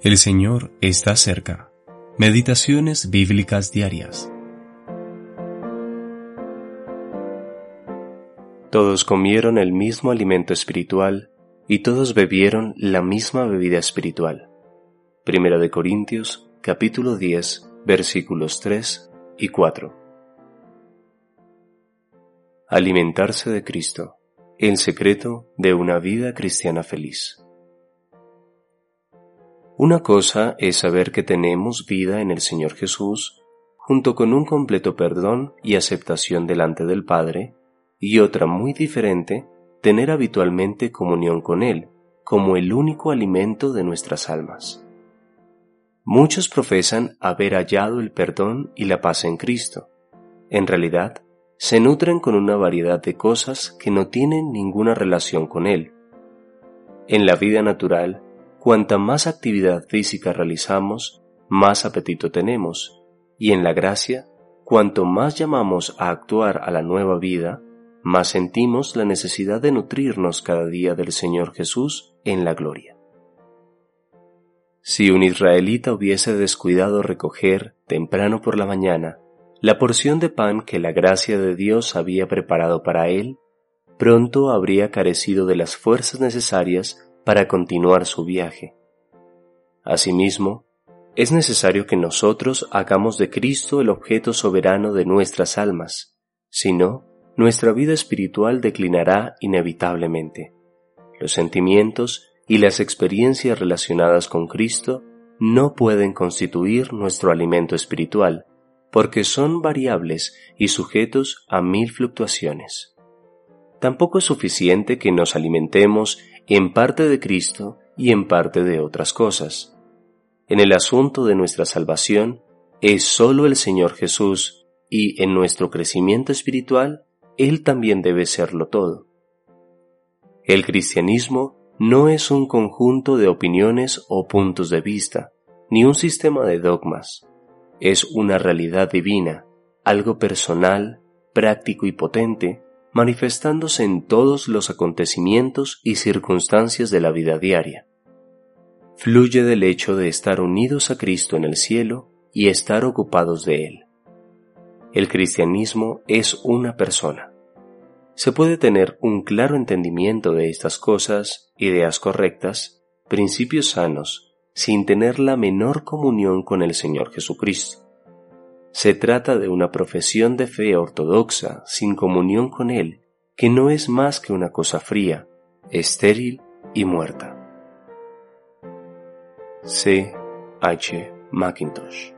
El Señor está cerca. Meditaciones bíblicas diarias. Todos comieron el mismo alimento espiritual y todos bebieron la misma bebida espiritual. Primera de Corintios, capítulo 10, versículos 3 y 4. Alimentarse de Cristo, el secreto de una vida cristiana feliz. Una cosa es saber que tenemos vida en el Señor Jesús, junto con un completo perdón y aceptación delante del Padre, y otra muy diferente, tener habitualmente comunión con Él, como el único alimento de nuestras almas. Muchos profesan haber hallado el perdón y la paz en Cristo. En realidad, se nutren con una variedad de cosas que no tienen ninguna relación con Él. En la vida natural, Cuanta más actividad física realizamos, más apetito tenemos, y en la gracia, cuanto más llamamos a actuar a la nueva vida, más sentimos la necesidad de nutrirnos cada día del Señor Jesús en la gloria. Si un israelita hubiese descuidado recoger, temprano por la mañana, la porción de pan que la gracia de Dios había preparado para él, pronto habría carecido de las fuerzas necesarias para continuar su viaje. Asimismo, es necesario que nosotros hagamos de Cristo el objeto soberano de nuestras almas, si no, nuestra vida espiritual declinará inevitablemente. Los sentimientos y las experiencias relacionadas con Cristo no pueden constituir nuestro alimento espiritual, porque son variables y sujetos a mil fluctuaciones. Tampoco es suficiente que nos alimentemos en parte de Cristo y en parte de otras cosas. En el asunto de nuestra salvación es sólo el Señor Jesús y en nuestro crecimiento espiritual Él también debe serlo todo. El cristianismo no es un conjunto de opiniones o puntos de vista, ni un sistema de dogmas. Es una realidad divina, algo personal, práctico y potente, manifestándose en todos los acontecimientos y circunstancias de la vida diaria. Fluye del hecho de estar unidos a Cristo en el cielo y estar ocupados de Él. El cristianismo es una persona. Se puede tener un claro entendimiento de estas cosas, ideas correctas, principios sanos, sin tener la menor comunión con el Señor Jesucristo. Se trata de una profesión de fe ortodoxa sin comunión con Él, que no es más que una cosa fría, estéril y muerta. C. H. Macintosh